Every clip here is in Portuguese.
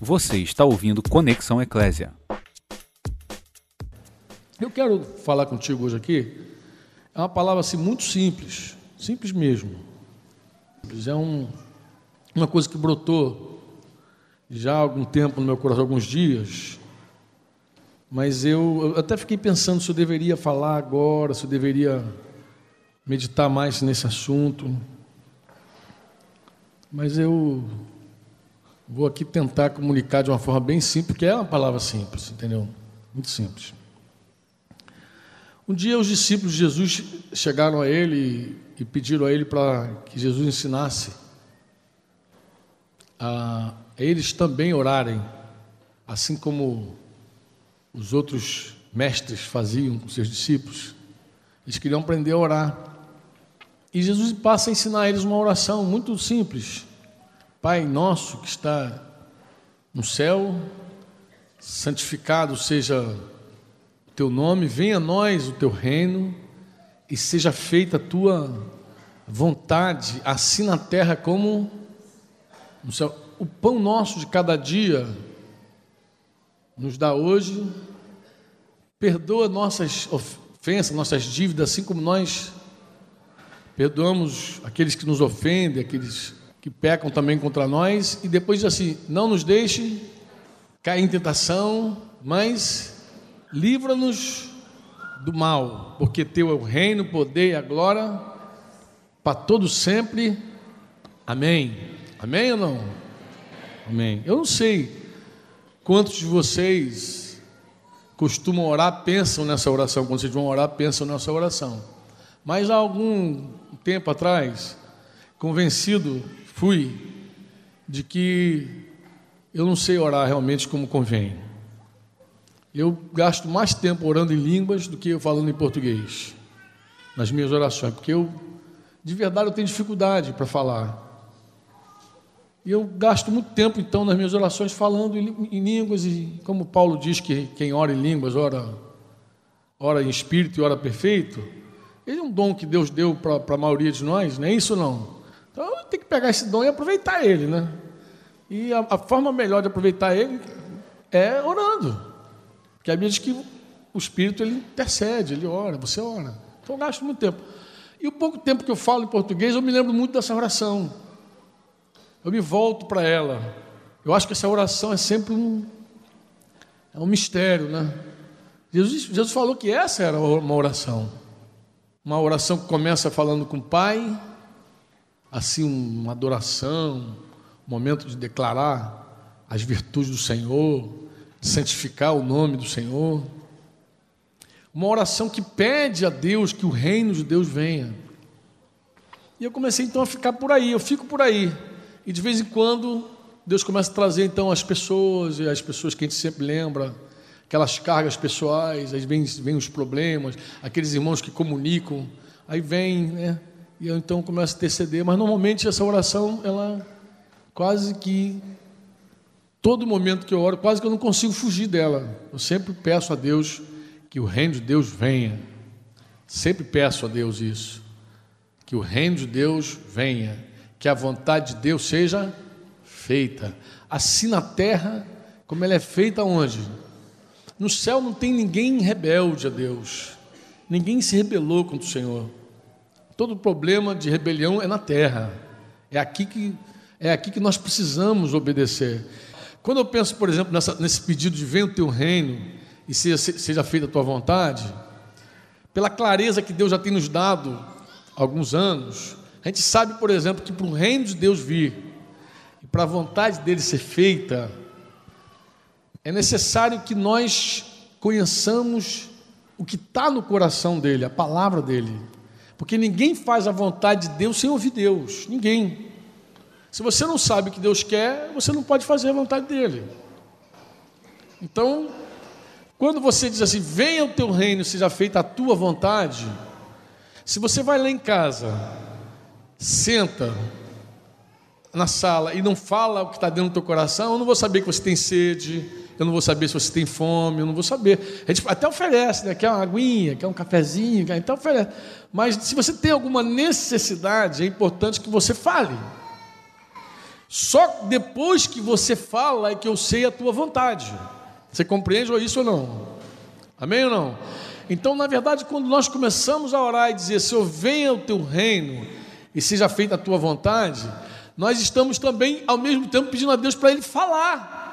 Você está ouvindo Conexão Eclésia. Eu quero falar contigo hoje aqui. É uma palavra assim muito simples, simples mesmo. É um, uma coisa que brotou já há algum tempo no meu coração, alguns dias. Mas eu, eu até fiquei pensando se eu deveria falar agora, se eu deveria meditar mais nesse assunto. Mas eu vou aqui tentar comunicar de uma forma bem simples, porque é uma palavra simples, entendeu? Muito simples. Um dia os discípulos de Jesus chegaram a ele e pediram a ele para que Jesus ensinasse a eles também orarem, assim como os outros mestres faziam com seus discípulos. Eles queriam aprender a orar. E Jesus passa a ensinar a eles uma oração muito simples. Pai nosso que está no céu, santificado seja o teu nome, venha a nós o teu reino e seja feita a tua vontade, assim na terra como no céu. O pão nosso de cada dia nos dá hoje, perdoa nossas ofensas, nossas dívidas, assim como nós perdoamos aqueles que nos ofendem, aqueles que pecam também contra nós, e depois diz assim: não nos deixe cair em tentação, mas livra-nos do mal, porque teu é o reino, o poder e a glória para todos sempre. Amém. Amém ou não? Amém. Eu não sei quantos de vocês costumam orar, pensam nessa oração, quando vocês vão orar, pensam nessa oração. Mas há algum tempo atrás, convencido fui de que eu não sei orar realmente como convém. Eu gasto mais tempo orando em línguas do que falando em português nas minhas orações, porque eu de verdade eu tenho dificuldade para falar. E eu gasto muito tempo então nas minhas orações falando em, em línguas e como Paulo diz que quem ora em línguas ora ora em espírito e ora perfeito, ele é um dom que Deus deu para a maioria de nós, não é isso não? Então tem que pegar esse dom e aproveitar ele, né? E a, a forma melhor de aproveitar ele é orando. Porque a Bíblia diz que o Espírito ele intercede, ele ora, você ora. Então eu gasto muito tempo. E o pouco tempo que eu falo em português, eu me lembro muito dessa oração. Eu me volto para ela. Eu acho que essa oração é sempre um, é um mistério, né? Jesus, Jesus falou que essa era uma oração. Uma oração que começa falando com o Pai, assim uma adoração, um momento de declarar as virtudes do Senhor, de santificar o nome do Senhor. Uma oração que pede a Deus que o reino de Deus venha. E eu comecei então a ficar por aí, eu fico por aí. E de vez em quando Deus começa a trazer então as pessoas, e as pessoas que a gente sempre lembra, aquelas cargas pessoais, aí vem, vem os problemas, aqueles irmãos que comunicam, aí vem, né? E eu então começo a interceder, mas normalmente essa oração, ela quase que todo momento que eu oro, quase que eu não consigo fugir dela. Eu sempre peço a Deus que o reino de Deus venha. Sempre peço a Deus isso. Que o reino de Deus venha, que a vontade de Deus seja feita, assim na terra como ela é feita onde? No céu não tem ninguém rebelde a Deus. Ninguém se rebelou contra o Senhor. Todo problema de rebelião é na terra. É aqui que, é aqui que nós precisamos obedecer. Quando eu penso, por exemplo, nessa, nesse pedido de venha o teu reino e seja, seja feita a tua vontade, pela clareza que Deus já tem nos dado há alguns anos, a gente sabe, por exemplo, que para o reino de Deus vir e para a vontade dele ser feita, é necessário que nós conheçamos o que está no coração dele, a palavra dele. Porque ninguém faz a vontade de Deus sem ouvir Deus. Ninguém. Se você não sabe o que Deus quer, você não pode fazer a vontade dele. Então, quando você diz assim, venha o teu reino, seja feita a tua vontade, se você vai lá em casa, senta na sala e não fala o que está dentro do teu coração, eu não vou saber que você tem sede, eu não vou saber se você tem fome, eu não vou saber. A gente até oferece, né? quer uma aguinha, quer um cafezinho, quer, então oferece. Mas se você tem alguma necessidade, é importante que você fale. Só depois que você fala é que eu sei a tua vontade. Você compreende isso ou não? Amém ou não? Então, na verdade, quando nós começamos a orar e dizer, Senhor, venha o teu reino e seja feita a tua vontade, nós estamos também, ao mesmo tempo, pedindo a Deus para Ele falar.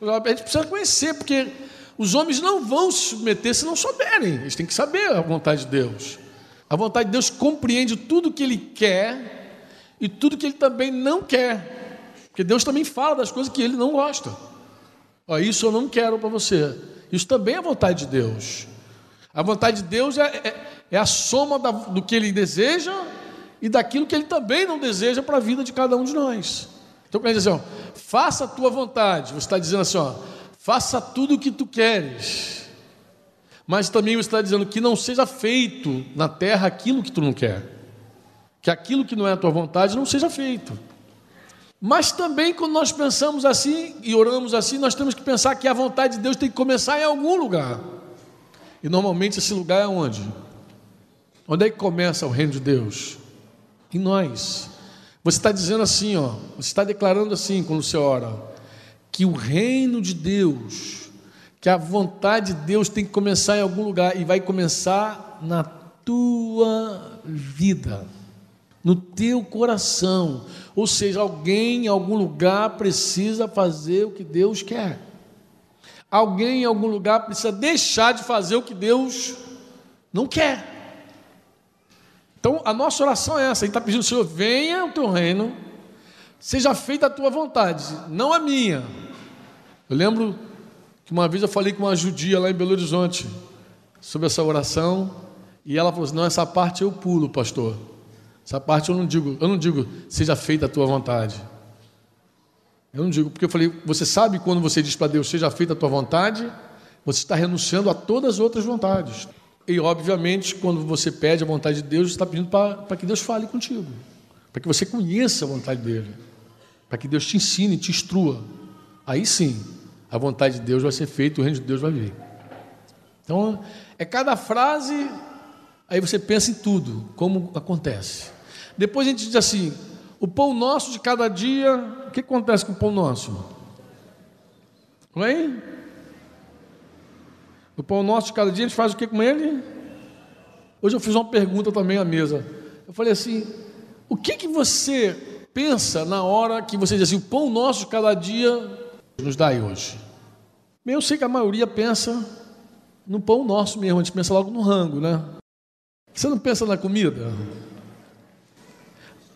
A gente precisa conhecer, porque os homens não vão se submeter se não souberem, eles têm que saber a vontade de Deus. A vontade de Deus compreende tudo que Ele quer e tudo que Ele também não quer, porque Deus também fala das coisas que Ele não gosta. Ó, isso eu não quero para você. Isso também é a vontade de Deus. A vontade de Deus é, é, é a soma da, do que Ele deseja e daquilo que Ele também não deseja para a vida de cada um de nós. Então, quer dizer assim, ó, faça a tua vontade. Você está dizendo assim, ó, faça tudo o que tu queres. Mas também você está dizendo que não seja feito na terra aquilo que tu não quer. Que aquilo que não é a tua vontade não seja feito. Mas também, quando nós pensamos assim e oramos assim, nós temos que pensar que a vontade de Deus tem que começar em algum lugar. E normalmente esse lugar é onde? Onde é que começa o reino de Deus? Em nós. Você está dizendo assim, ó, você está declarando assim quando você ora, que o reino de Deus, que a vontade de Deus tem que começar em algum lugar e vai começar na tua vida, no teu coração. Ou seja, alguém em algum lugar precisa fazer o que Deus quer. Alguém em algum lugar precisa deixar de fazer o que Deus não quer. Então, a nossa oração é essa: a gente está pedindo, Senhor, venha o teu reino, seja feita a tua vontade, não a minha. Eu lembro que uma vez eu falei com uma judia lá em Belo Horizonte sobre essa oração, e ela falou assim: não, essa parte eu pulo, pastor. Essa parte eu não digo, eu não digo, seja feita a tua vontade. Eu não digo, porque eu falei, você sabe quando você diz para Deus, seja feita a tua vontade, você está renunciando a todas as outras vontades. E, obviamente, quando você pede a vontade de Deus, você está pedindo para, que Deus fale contigo, para que você conheça a vontade dele, para que Deus te ensine, te instrua. Aí sim, a vontade de Deus vai ser feita, o reino de Deus vai vir. Então, é cada frase, aí você pensa em tudo, como acontece. Depois a gente diz assim: o pão nosso de cada dia, o que acontece com o pão nosso? Oi? O pão nosso de cada dia, a gente faz o que com ele? Hoje eu fiz uma pergunta também à mesa. Eu falei assim: o que, que você pensa na hora que você diz assim, o pão nosso de cada dia nos dá hoje? Bem, eu sei que a maioria pensa no pão nosso mesmo, a gente pensa logo no rango, né? Você não pensa na comida?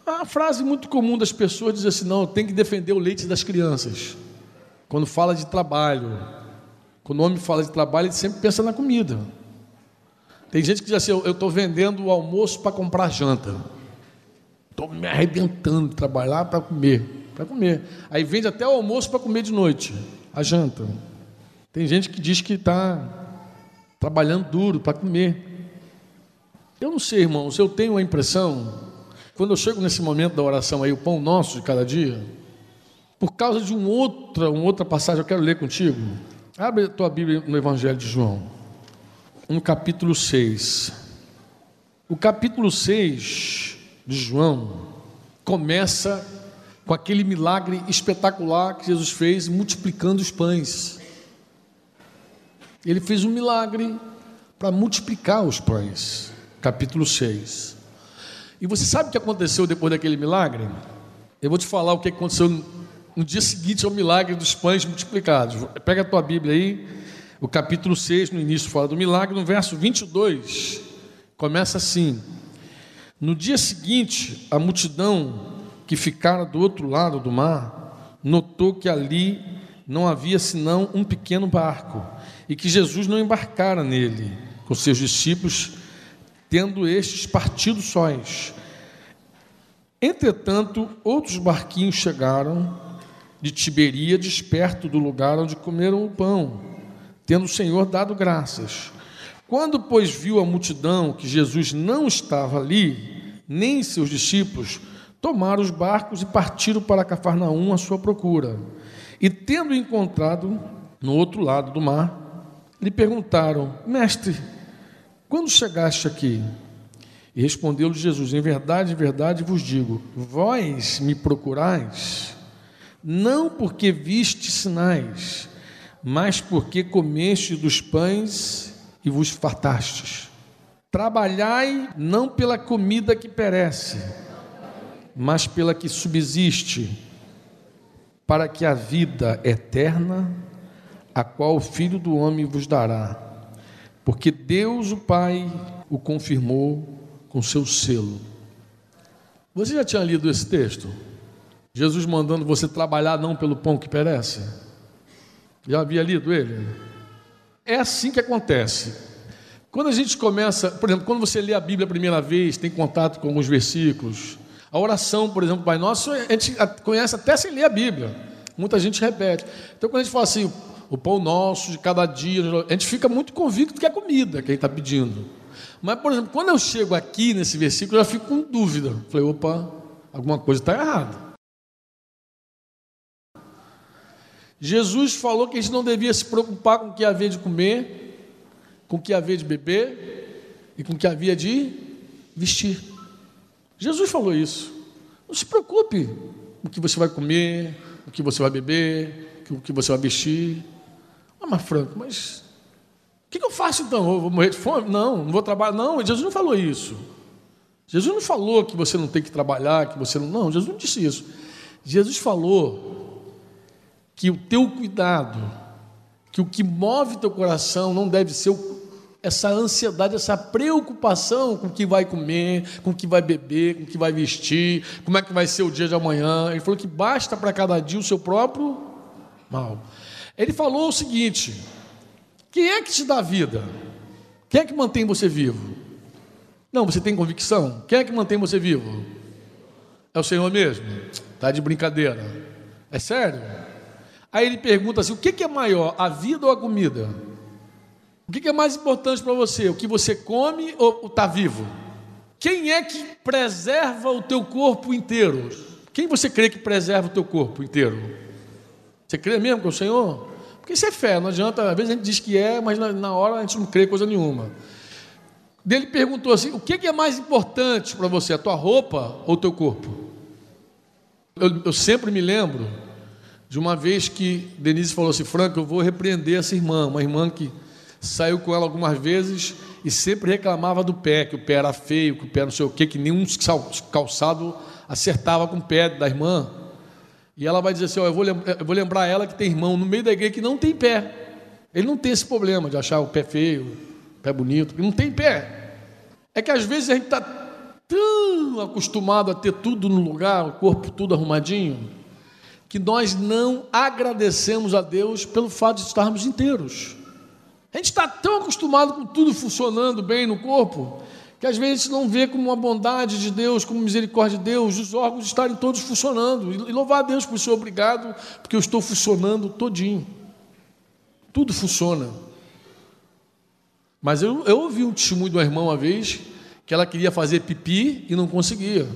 A frase muito comum das pessoas diz assim: não, tem que defender o leite das crianças. Quando fala de trabalho, quando o homem fala de trabalho, ele sempre pensa na comida. Tem gente que diz assim: eu estou vendendo o almoço para comprar janta. Estou me arrebentando de trabalhar para comer, para comer. Aí vende até o almoço para comer de noite, a janta. Tem gente que diz que está trabalhando duro para comer. Eu não sei, irmãos, eu tenho a impressão quando eu chego nesse momento da oração aí, o pão nosso de cada dia, por causa de um outra, uma outra passagem, eu quero ler contigo. Abre a tua Bíblia no Evangelho de João, no capítulo 6. O capítulo 6 de João começa com aquele milagre espetacular que Jesus fez multiplicando os pães. Ele fez um milagre para multiplicar os pães. Capítulo 6. E você sabe o que aconteceu depois daquele milagre? Eu vou te falar o que aconteceu no dia seguinte ao milagre dos pães multiplicados. Pega a tua Bíblia aí, o capítulo 6, no início fala do milagre, no verso 22, começa assim: No dia seguinte, a multidão que ficara do outro lado do mar notou que ali não havia senão um pequeno barco e que Jesus não embarcara nele com seus discípulos tendo estes partido sóis. Entretanto, outros barquinhos chegaram de Tiberíades, perto do lugar onde comeram o pão, tendo o Senhor dado graças. Quando, pois, viu a multidão que Jesus não estava ali, nem seus discípulos, tomaram os barcos e partiram para Cafarnaum à sua procura. E, tendo encontrado no outro lado do mar, lhe perguntaram: Mestre, quando chegaste aqui? E respondeu-lhe Jesus: Em verdade, em verdade vos digo: Vós me procurais, não porque viste sinais, mas porque comeste dos pães e vos fartastes. Trabalhai não pela comida que perece, mas pela que subsiste, para que a vida eterna, a qual o Filho do Homem vos dará. Porque Deus, o Pai, o confirmou com seu selo. Você já tinha lido esse texto? Jesus mandando você trabalhar não pelo pão que perece? Já havia lido ele? É assim que acontece. Quando a gente começa, por exemplo, quando você lê a Bíblia a primeira vez, tem contato com alguns versículos, a oração, por exemplo, Pai Nosso, a gente conhece até sem ler a Bíblia. Muita gente repete. Então, quando a gente fala assim, o pão nosso de cada dia, a gente fica muito convicto que é comida que a gente está pedindo. Mas, por exemplo, quando eu chego aqui nesse versículo, eu já fico com dúvida. Falei, opa, alguma coisa está errada. Jesus falou que a gente não devia se preocupar com o que havia de comer, com o que havia de beber e com o que havia de vestir. Jesus falou isso. Não se preocupe com o que você vai comer, o que você vai beber, com o que você vai vestir. Ah, mas Franco, mas o que, que eu faço então? Eu vou morrer de fome? Não, não vou trabalhar. Não, Jesus não falou isso. Jesus não falou que você não tem que trabalhar, que você não. Não, Jesus não disse isso. Jesus falou que o teu cuidado, que o que move teu coração não deve ser essa ansiedade, essa preocupação com o que vai comer, com o que vai beber, com o que vai vestir, como é que vai ser o dia de amanhã. Ele falou que basta para cada dia o seu próprio mal. Ele falou o seguinte: quem é que te dá vida? Quem é que mantém você vivo? Não, você tem convicção? Quem é que mantém você vivo? É o Senhor mesmo? Está de brincadeira. É sério? Aí ele pergunta assim: o que é maior, a vida ou a comida? O que é mais importante para você? O que você come ou está vivo? Quem é que preserva o teu corpo inteiro? Quem você crê que preserva o teu corpo inteiro? Você crê mesmo que é o Senhor? Porque isso é fé, não adianta, às vezes a gente diz que é, mas na, hora a gente não crê coisa nenhuma. Ele perguntou assim: o que é mais importante para você, a tua roupa ou o teu corpo? Eu, eu sempre me lembro de uma vez que Denise falou assim: Franco, eu vou repreender essa irmã, uma irmã que saiu com ela algumas vezes e sempre reclamava do pé, que o pé era feio, que o pé não sei o quê, que nenhum calçado acertava com o pé da irmã. E ela vai dizer assim: ó, eu, vou lembrar, eu vou lembrar ela que tem irmão no meio da igreja que não tem pé. Ele não tem esse problema de achar o pé feio, o pé bonito, não tem pé. É que às vezes a gente está tão acostumado a ter tudo no lugar, o corpo tudo arrumadinho que nós não agradecemos a Deus pelo fato de estarmos inteiros. A gente está tão acostumado com tudo funcionando bem no corpo, que às vezes não vê como uma bondade de Deus, como misericórdia de Deus, os órgãos estarem todos funcionando. E louvar a Deus por isso, obrigado, porque eu estou funcionando todinho. Tudo funciona. Mas eu, eu ouvi um testemunho de uma irmã uma vez, que ela queria fazer pipi e não conseguia.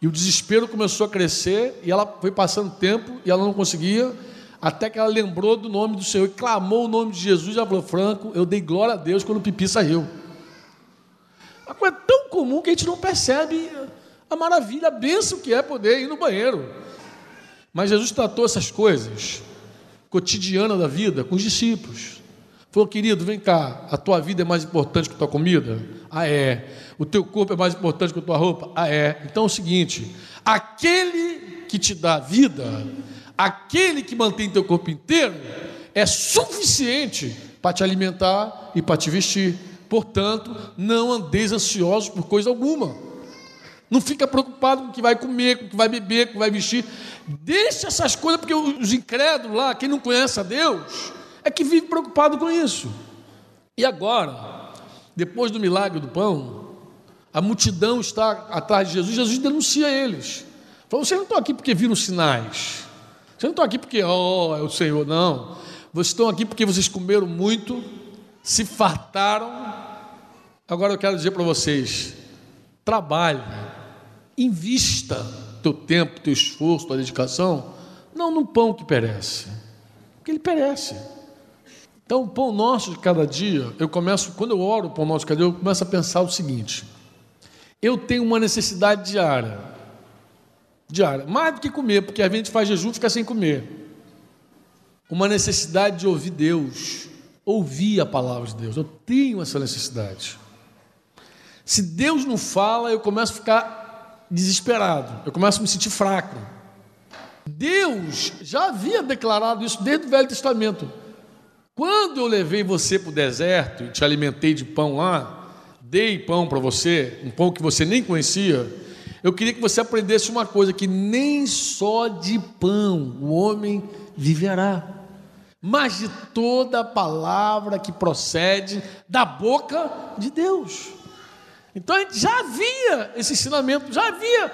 E o desespero começou a crescer, e ela foi passando tempo, e ela não conseguia, até que ela lembrou do nome do Senhor e clamou o nome de Jesus. E falou: Franco, eu dei glória a Deus quando o pipi saiu. Uma coisa tão comum que a gente não percebe a maravilha, a bênção que é poder ir no banheiro. Mas Jesus tratou essas coisas cotidianas da vida com os discípulos. Falou, querido, vem cá, a tua vida é mais importante que a tua comida? Ah, é. O teu corpo é mais importante que a tua roupa? Ah, é. Então é o seguinte: aquele que te dá vida, aquele que mantém teu corpo inteiro, é suficiente para te alimentar e para te vestir. Portanto, não andeis ansiosos por coisa alguma. Não fica preocupado com o que vai comer, com o que vai beber, com o que vai vestir. Deixa essas coisas, porque os incrédulos lá, quem não conhece a Deus, é que vive preocupado com isso. E agora, depois do milagre do pão, a multidão está atrás de Jesus, Jesus denuncia eles. Falou: vocês não estão aqui porque viram sinais. Vocês não estão aqui porque, oh, é o Senhor, não. Vocês estão aqui porque vocês comeram muito, se fartaram. Agora eu quero dizer para vocês: trabalhe, invista teu tempo, teu esforço, tua dedicação, não no pão que perece, porque ele perece. Então, o pão nosso de cada dia, eu começo, quando eu oro o pão nosso de cada dia, eu começo a pensar o seguinte: eu tenho uma necessidade diária. diária. Mais do que comer, porque a gente faz jejum e fica sem comer. Uma necessidade de ouvir Deus, ouvir a palavra de Deus. Eu tenho essa necessidade. Se Deus não fala, eu começo a ficar desesperado, eu começo a me sentir fraco. Deus já havia declarado isso desde o Velho Testamento. Quando eu levei você para o deserto e te alimentei de pão lá, dei pão para você, um pão que você nem conhecia, eu queria que você aprendesse uma coisa: que nem só de pão o homem viverá, mas de toda palavra que procede da boca de Deus. Então já havia esse ensinamento, já havia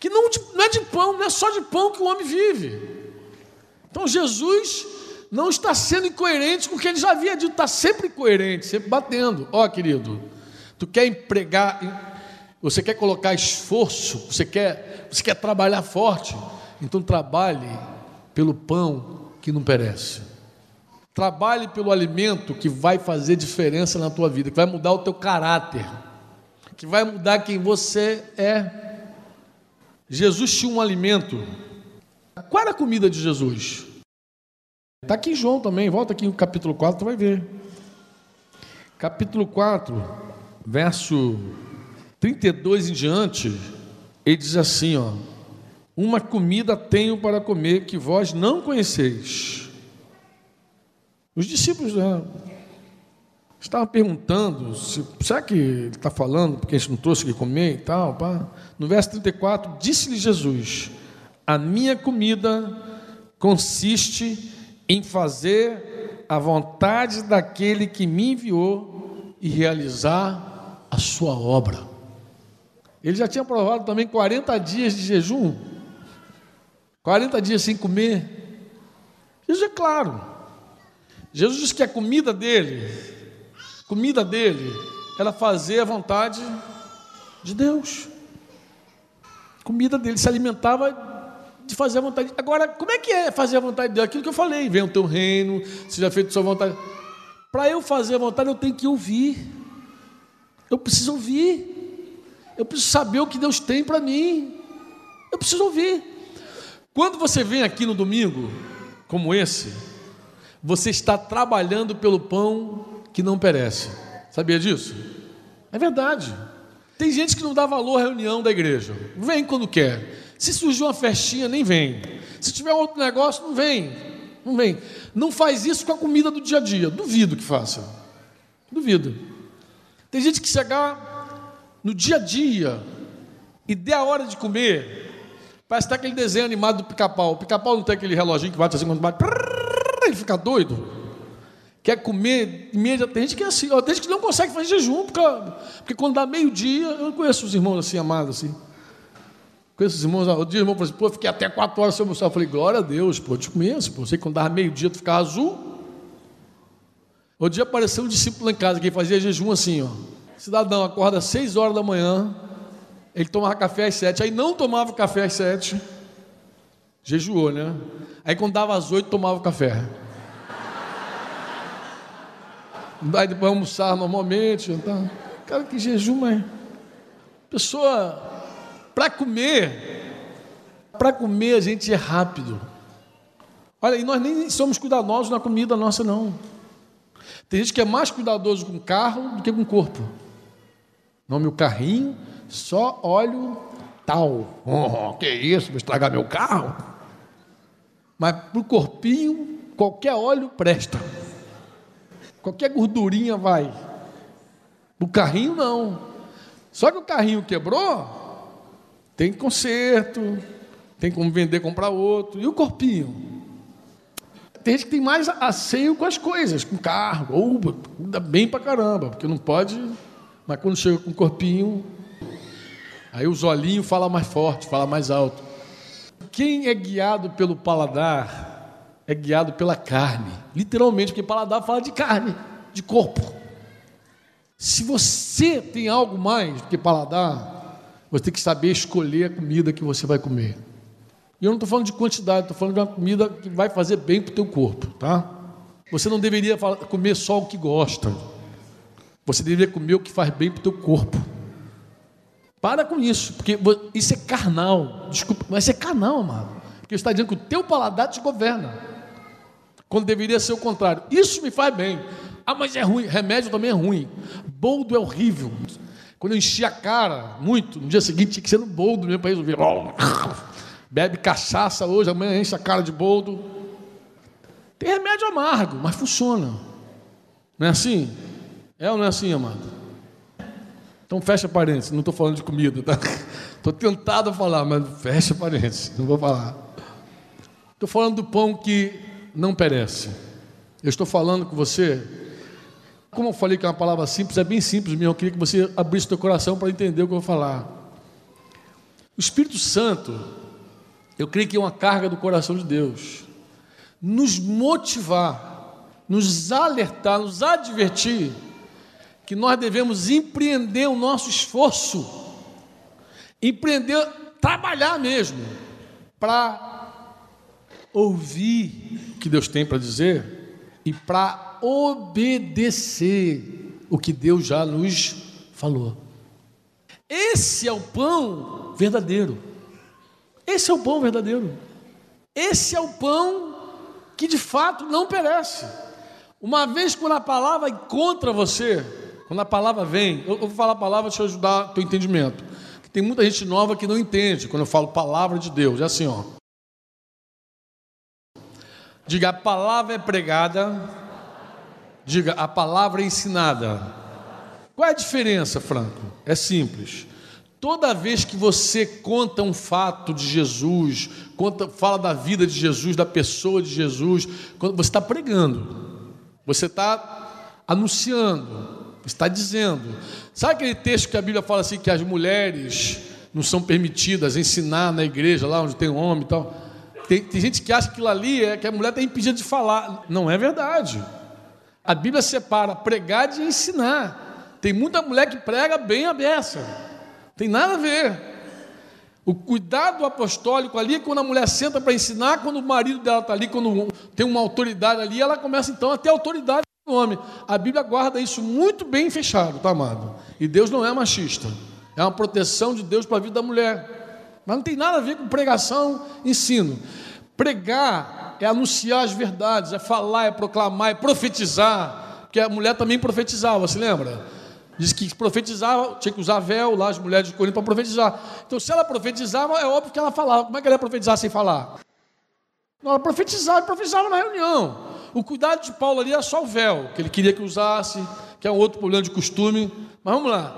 que não, não é de pão, não é só de pão que o homem vive. Então Jesus não está sendo incoerente com o que ele já havia dito, está sempre coerente, sempre batendo. Ó, oh, querido, tu quer empregar, você quer colocar esforço, você quer, você quer trabalhar forte, então trabalhe pelo pão que não perece. Trabalhe pelo alimento que vai fazer diferença na tua vida, que vai mudar o teu caráter, que vai mudar quem você é. Jesus tinha um alimento. Qual era a comida de Jesus? Está aqui em João também, volta aqui no capítulo 4, tu vai ver. Capítulo 4, verso 32 em diante, ele diz assim: ó, Uma comida tenho para comer que vós não conheceis. Os discípulos né, estavam perguntando: se, será que ele está falando porque a gente não trouxe o que comer e tal? Pá? No verso 34, disse-lhe Jesus: A minha comida consiste em fazer a vontade daquele que me enviou e realizar a sua obra. Ele já tinha provado também 40 dias de jejum, 40 dias sem comer. Isso é claro. Jesus disse que a comida dele, comida dele, era fazer a vontade de Deus comida dele, se alimentava de fazer a vontade. Agora, como é que é fazer a vontade dele? Aquilo que eu falei, venha o teu reino, seja feito a sua vontade. Para eu fazer a vontade, eu tenho que ouvir. Eu preciso ouvir. Eu preciso saber o que Deus tem para mim. Eu preciso ouvir. Quando você vem aqui no domingo, como esse, você está trabalhando pelo pão que não perece. Sabia disso? É verdade. Tem gente que não dá valor à reunião da igreja. Vem quando quer. Se surgir uma festinha, nem vem. Se tiver outro negócio, não vem. Não vem. Não faz isso com a comida do dia a dia. Duvido que faça. Duvido. Tem gente que chegar no dia a dia e der a hora de comer, parece até aquele desenho animado do pica-pau. O pica-pau não tem aquele reloginho que bate assim quando bate. Ele fica doido quer comer imediatamente. Tem gente que é assim, tem gente que não consegue fazer jejum, porque, porque quando dá meio-dia, eu conheço os irmãos assim, amados, assim. Conheço os irmãos, o dia o irmão falou assim, pô, fiquei até quatro horas sem almoçar. Eu falei, glória a Deus, pô, te conheço, pô. Sei que quando dava meio-dia tu ficava azul. Outro dia apareceu um discípulo em casa que fazia jejum assim, ó. Cidadão acorda às seis horas da manhã, ele tomava café às sete, aí não tomava café às sete, jejuou, né? Aí quando dava às oito, tomava café. Vai depois almoçar normalmente. Então, cara, que jejum, mas. Pessoa, para comer, para comer a gente é rápido. Olha, e nós nem somos cuidadosos na comida nossa, não. Tem gente que é mais cuidadoso com carro do que com corpo. Não, meu carrinho, só óleo tal. Oh, que isso, vou estragar meu carro? Mas para o corpinho, qualquer óleo presta. Qualquer gordurinha vai. O carrinho não. Só que o carrinho quebrou, tem conserto, tem como vender, comprar outro. E o corpinho? Tem gente que tem mais asseio com as coisas, com carro, ou cuida bem pra caramba, porque não pode. Mas quando chega com o corpinho, aí os olhinhos fala mais forte, fala mais alto. Quem é guiado pelo paladar é guiado pela carne. Literalmente, porque paladar fala de carne, de corpo. Se você tem algo mais do que paladar, você tem que saber escolher a comida que você vai comer. E eu não estou falando de quantidade, estou falando de uma comida que vai fazer bem para o teu corpo, tá? Você não deveria comer só o que gosta. Você deveria comer o que faz bem para o teu corpo. Para com isso, porque isso é carnal. Desculpa, mas é carnal, amado. Porque está dizendo que o teu paladar te governa. Quando deveria ser o contrário. Isso me faz bem. Ah, mas é ruim. Remédio também é ruim. Boldo é horrível. Quando eu enchi a cara muito, no dia seguinte tinha que ser no boldo mesmo para resolver. Bebe cachaça hoje, amanhã enche a cara de boldo. Tem remédio amargo, mas funciona. Não é assim? É ou não é assim, amado? Então fecha parênteses, não estou falando de comida, tá? Estou tentado a falar, mas fecha parênteses, não vou falar. Estou falando do pão que não perece. Eu estou falando com você, como eu falei que é uma palavra simples, é bem simples mesmo. Eu queria que você abrisse seu coração para entender o que eu vou falar. O Espírito Santo, eu creio que é uma carga do coração de Deus nos motivar, nos alertar, nos advertir que nós devemos empreender o nosso esforço, empreender, trabalhar mesmo, para ouvir o que Deus tem para dizer e para obedecer o que Deus já nos falou. Esse é o pão verdadeiro. Esse é o pão verdadeiro. Esse é o pão que de fato não perece. Uma vez quando a palavra encontra você, quando a palavra vem, eu, vou falar a palavra para ajudar o teu entendimento. Tem muita gente nova que não entende quando eu falo palavra de Deus. É assim, ó. Diga, a palavra é pregada. Diga, a palavra é ensinada. Qual é a diferença, Franco? É simples. Toda vez que você conta um fato de Jesus, conta, fala da vida de Jesus, da pessoa de Jesus, você está pregando, você está anunciando, está dizendo. Sabe aquele texto que a Bíblia fala assim que as mulheres não são permitidas ensinar na igreja, lá onde tem um homem e tal? Tem, tem gente que acha que aquilo ali é que a mulher está impedida de falar. Não é verdade. A Bíblia separa pregar de ensinar. Tem muita mulher que prega bem a beça. Tem nada a ver. O cuidado apostólico ali é quando a mulher senta para ensinar, quando o marido dela está ali, quando tem uma autoridade ali, ela começa então a ter autoridade no homem. A Bíblia guarda isso muito bem fechado, tá amado? E Deus não é machista. É uma proteção de Deus para a vida da mulher. Mas não tem nada a ver com pregação, ensino. Pregar é anunciar as verdades, é falar, é proclamar, é profetizar. Porque a mulher também profetizava, se lembra? Diz que profetizava, tinha que usar véu lá, as mulheres de Corinto, para profetizar. Então, se ela profetizava, é óbvio que ela falava. Como é que ela ia profetizar sem falar? Não, ela profetizava profetizava na reunião. O cuidado de Paulo ali era só o véu, que ele queria que usasse, que é um outro problema de costume. Mas vamos lá.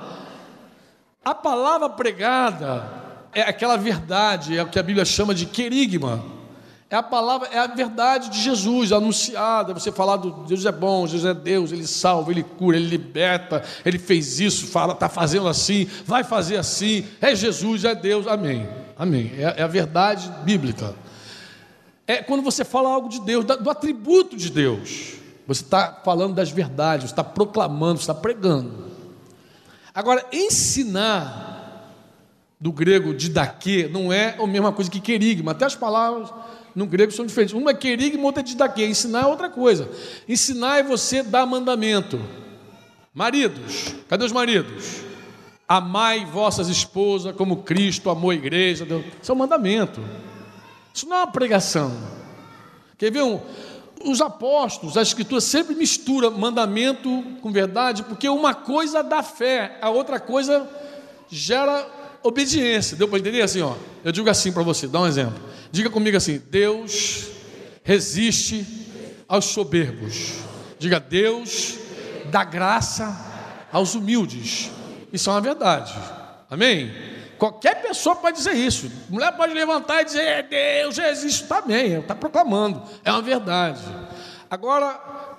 A palavra pregada é aquela verdade, é o que a Bíblia chama de querigma é a palavra, é a verdade de Jesus anunciada. Você falar do Deus é bom, Jesus é Deus, Ele salva, Ele cura, Ele liberta, Ele fez isso, fala, está fazendo assim, vai fazer assim. É Jesus, é Deus, amém. Amém. É, é a verdade bíblica. É quando você fala algo de Deus, do atributo de Deus. Você está falando das verdades, você está proclamando, você está pregando. Agora, ensinar do grego didaquê não é a mesma coisa que querigma. Até as palavras no grego são diferentes. Uma é querigma, outra é didaquê. Ensinar é outra coisa. Ensinar é você dar mandamento. Maridos, cadê os maridos? Amai vossas esposas como Cristo amou a igreja. Isso é um mandamento. Isso não é uma pregação. Quer ver? Os apóstolos, a escritura sempre mistura mandamento com verdade, porque uma coisa dá fé, a outra coisa gera obediência. Deu para entender assim, ó? Eu digo assim para você, dá um exemplo. Diga comigo assim: Deus resiste aos soberbos. Diga, Deus dá graça aos humildes. Isso é uma verdade. Amém? Qualquer pessoa pode dizer isso. Mulher pode levantar e dizer, é, Deus existe. Também, está proclamando. É uma verdade. Agora,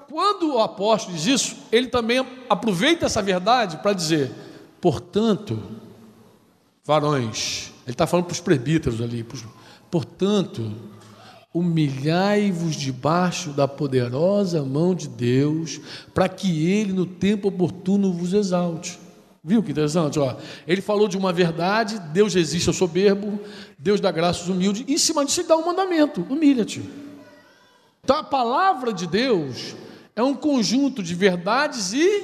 quando o apóstolo diz isso, ele também aproveita essa verdade para dizer, portanto, varões, ele está falando para os presbíteros ali, Portanto, humilhai-vos debaixo da poderosa mão de Deus, para que Ele, no tempo oportuno, vos exalte. Viu que interessante? Ó, ele falou de uma verdade, Deus resiste ao soberbo, Deus dá graça aos humildes, e em cima disso ele dá um mandamento: humilha-te. Então a palavra de Deus é um conjunto de verdades e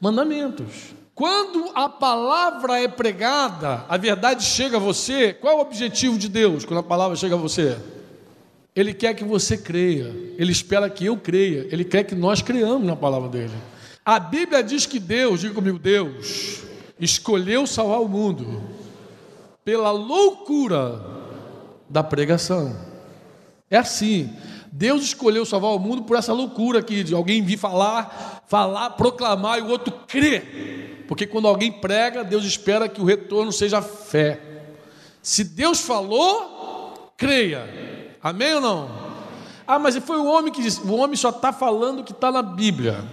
mandamentos. Quando a palavra é pregada, a verdade chega a você, qual é o objetivo de Deus quando a palavra chega a você? Ele quer que você creia, ele espera que eu creia, ele quer que nós creamos na palavra dele. A Bíblia diz que Deus, diga comigo, Deus, escolheu salvar o mundo pela loucura da pregação. É assim. Deus escolheu salvar o mundo por essa loucura aqui de alguém vir falar, falar, proclamar e o outro crer. Porque quando alguém prega, Deus espera que o retorno seja fé. Se Deus falou, creia. Amém ou não? Ah, mas foi o homem que disse: o homem só está falando o que está na Bíblia.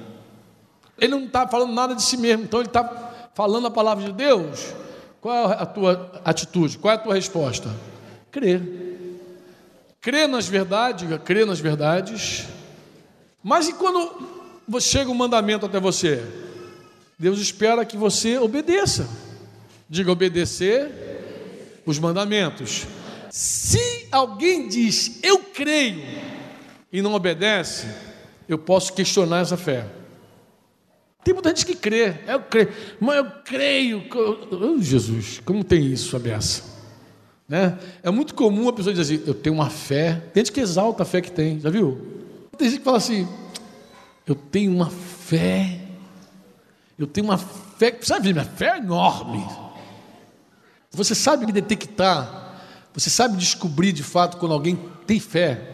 Ele não está falando nada de si mesmo, então ele está falando a palavra de Deus. Qual é a tua atitude? Qual é a tua resposta? Crer crê nas verdades, crê nas verdades. Mas e quando chega um mandamento até você? Deus espera que você obedeça. Diga obedecer os mandamentos. Se alguém diz eu creio e não obedece, eu posso questionar essa fé. Tem muita gente que crê, eu creio, mas eu creio. Oh, Jesus, como tem isso, a? Né? É muito comum a pessoa dizer assim, eu tenho uma fé. Tem gente que exalta a fé que tem, já viu? Tem gente que fala assim, eu tenho uma fé. Eu tenho uma fé, sabe, minha fé é enorme. Você sabe detectar, você sabe descobrir de fato quando alguém tem fé.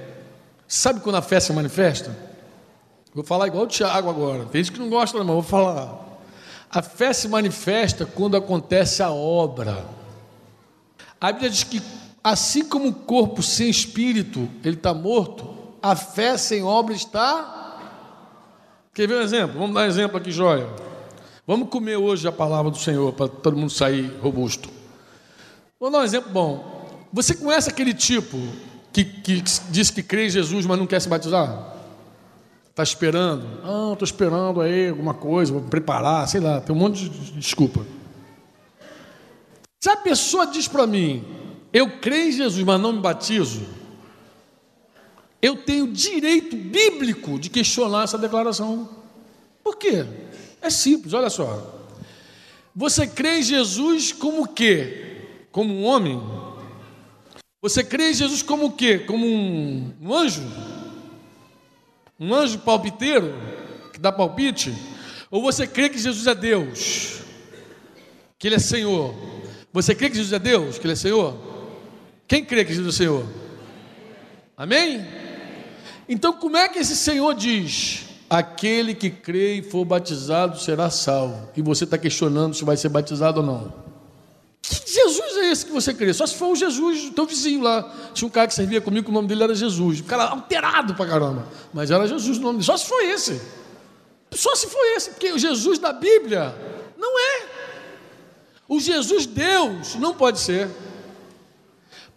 Sabe quando a fé se manifesta? Vou falar igual o Tiago agora. Tem gente que não gosta, mas vou falar. A fé se manifesta quando acontece a obra. A Bíblia diz que assim como o corpo sem espírito, ele está morto, a fé sem obra está. Quer ver um exemplo? Vamos dar um exemplo aqui, joia. Vamos comer hoje a palavra do Senhor para todo mundo sair robusto. Vou dar um exemplo bom. Você conhece aquele tipo que, que, diz que crê em Jesus, mas não quer se batizar? Está esperando? Ah, estou esperando aí alguma coisa, vou preparar, sei lá, tem um monte de desculpa. Se a pessoa diz para mim, eu creio em Jesus, mas não me batizo, eu tenho direito bíblico de questionar essa declaração. Por quê? É simples, olha só. Você crê em Jesus como o quê? Como um homem? Você crê em Jesus como o quê? Como um, um anjo? Um anjo palpiteiro que dá palpite? Ou você crê que Jesus é Deus? Que Ele é Senhor? Você crê que Jesus é Deus, que Ele é Senhor? Quem crê que Jesus é Senhor? Amém? Então, como é que esse Senhor diz? Aquele que crê e for batizado será salvo. E você está questionando se vai ser batizado ou não. Que Jesus é esse que você crê? Só se for o Jesus do teu vizinho lá. Tinha um cara que servia comigo, que o nome dele era Jesus. O cara alterado pra caramba. Mas era Jesus o nome dele. Só se for esse. Só se for esse. Porque o Jesus da Bíblia não é. O Jesus Deus não pode ser.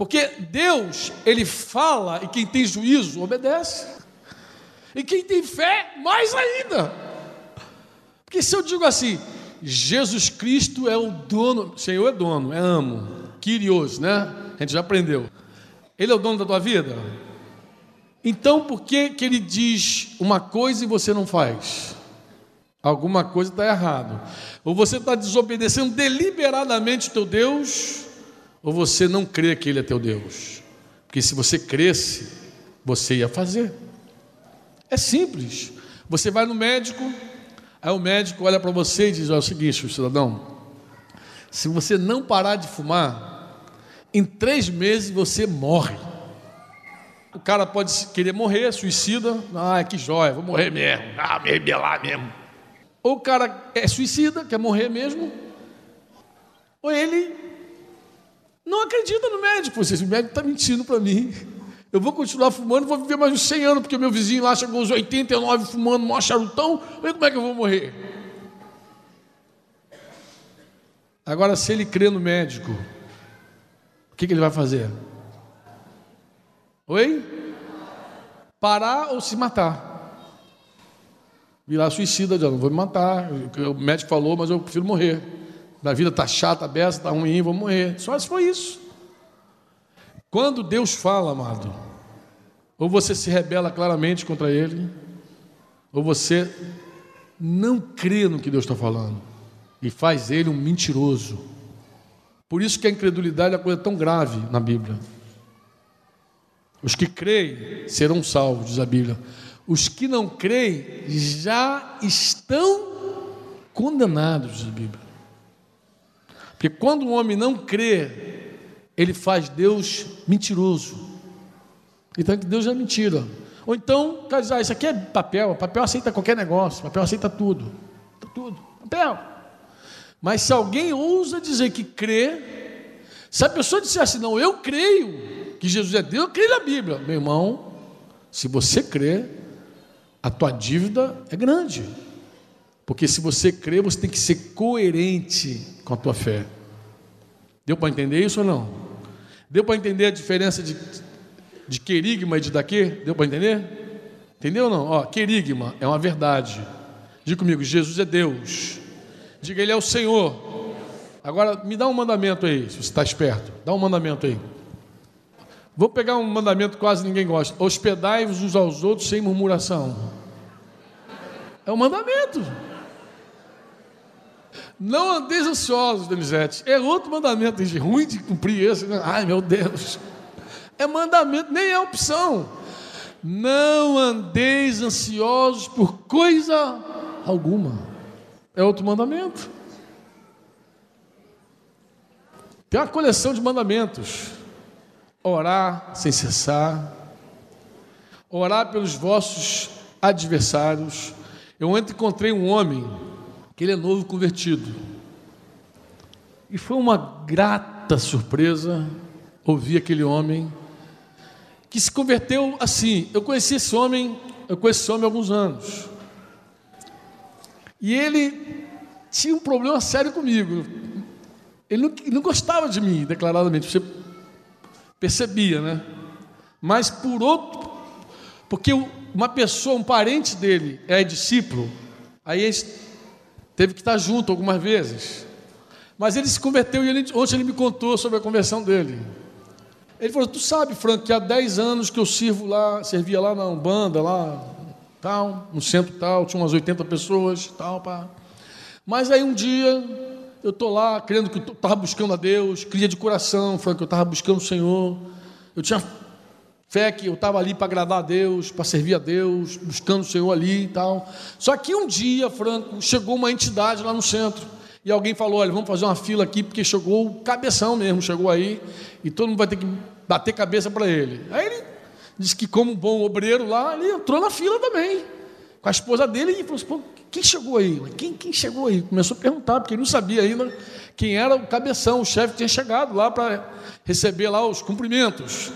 Porque Deus, ele fala e quem tem juízo obedece. E quem tem fé, mais ainda. Porque se eu digo assim, Jesus Cristo é o dono, Senhor é dono, é amo, Kyrios, né? A gente já aprendeu. Ele é o dono da tua vida? Então por que, que ele diz uma coisa e você não faz? Alguma coisa está errado. Ou você está desobedecendo deliberadamente o teu Deus, ou você não crê que Ele é teu Deus. Porque se você cresce, você ia fazer. É simples. Você vai no médico, aí o médico olha para você e diz: Olha é o seguinte, cidadão, se você não parar de fumar, em três meses você morre. O cara pode querer morrer, suicida, ah, que joia, vou morrer mesmo, ah, me rebelar mesmo. Ou o cara é suicida, quer morrer mesmo, ou ele não acredita no médico. Esse médico está mentindo para mim. Eu vou continuar fumando, vou viver mais uns 100 anos, porque meu vizinho lá chegou aos 89 fumando, mó charutão. Olha como é que eu vou morrer. Agora, se ele crê no médico, o que, que ele vai fazer? Oi? Parar ou se matar? virar suicida, já não vou me matar. O médico falou, mas eu prefiro morrer. Minha vida está chata, beça, está ruim, vou morrer. Só se foi isso. Quando Deus fala, amado, ou você se rebela claramente contra Ele, ou você não crê no que Deus está falando. e faz ele um mentiroso. Por isso que a incredulidade é uma coisa tão grave na Bíblia. Os que creem serão salvos, diz a Bíblia. Os que não creem já estão condenados, diz a Bíblia. Porque quando um homem não crê, ele faz Deus mentiroso. Então que Deus é mentira. Ou então, dizer, ah, isso aqui é papel, papel aceita qualquer negócio, papel aceita tudo. Tudo, papel. Mas se alguém ousa dizer que crê, se a pessoa disser assim, não, eu creio que Jesus é Deus, eu creio na Bíblia. Meu irmão, se você crê, a tua dívida é grande. Porque se você crê, você tem que ser coerente com a tua fé. Deu para entender isso ou não? Deu para entender a diferença de de querigma e de daqui? Deu para entender? Entendeu ou não? Ó, querigma é uma verdade. Diga comigo, Jesus é Deus. Diga, Ele é o Senhor. Agora, me dá um mandamento aí, se você está esperto. Dá um mandamento aí. Vou pegar um mandamento que quase ninguém gosta. Hospedai-vos uns aos outros sem murmuração. É um mandamento. Não andeis ansiosos, Denizete. É outro mandamento, ruim de cumprir esse. Né? Ai, meu Deus. É mandamento, nem é opção. Não andeis ansiosos por coisa alguma. É outro mandamento. Tem uma coleção de mandamentos. Orar sem cessar. Orar pelos vossos adversários. Eu ontem encontrei um homem ele é novo convertido. E foi uma grata surpresa ouvir aquele homem que se converteu assim. Eu conheci esse homem, eu conheci esse homem há alguns anos. E ele tinha um problema sério comigo. Ele não, não gostava de mim, declaradamente. Você percebia, né? Mas por outro, porque uma pessoa, um parente dele é discípulo, aí ele teve que estar junto algumas vezes. Mas ele se converteu e ele, ontem ele me contou sobre a conversão dele. Ele falou: Tu sabe, Franco, que há 10 anos que eu sirvo lá, servia lá na Umbanda, lá, tal, no centro tal, tinha umas 80 pessoas, tal, pá. Mas aí um dia eu estou lá, crendo que eu estava buscando a Deus, cria de coração, Franco, eu estava buscando o Senhor. Eu tinha fé que eu estava ali para agradar a Deus, para servir a Deus, buscando o Senhor ali e tal. Só que um dia, Franco, chegou uma entidade lá no centro e alguém falou: olha, vamos fazer uma fila aqui, porque chegou o cabeção mesmo, chegou aí, e todo mundo vai ter que bater cabeça para ele. Aí ele disse que, como um bom obreiro lá, ele entrou na fila também, com a esposa dele, e falou assim: Pô, quem chegou aí? Quem, quem chegou aí? Começou a perguntar, porque ele não sabia ainda quem era o cabeção, o chefe tinha chegado lá para receber lá os cumprimentos.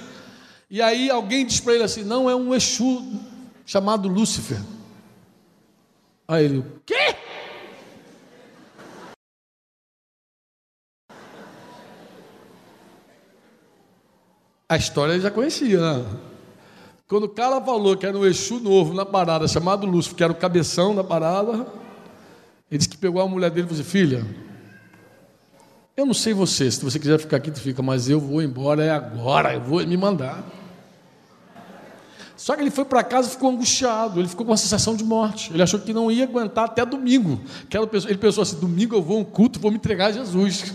E aí alguém disse para ele assim: não, é um Exu chamado Lúcifer. Aí ele, o quê? A história ele já conhecia. Né? Quando o cara falou que era um Exu novo na parada, chamado Lúcifer, que era o cabeção da parada, ele disse que pegou a mulher dele e falou assim: Filha, eu não sei você, se você quiser ficar aqui, tu fica, mas eu vou embora, é agora, eu vou me mandar. Só que ele foi para casa e ficou angustiado, ele ficou com uma sensação de morte. Ele achou que não ia aguentar até domingo. Ele pensou assim: domingo eu vou a um culto, vou me entregar a Jesus.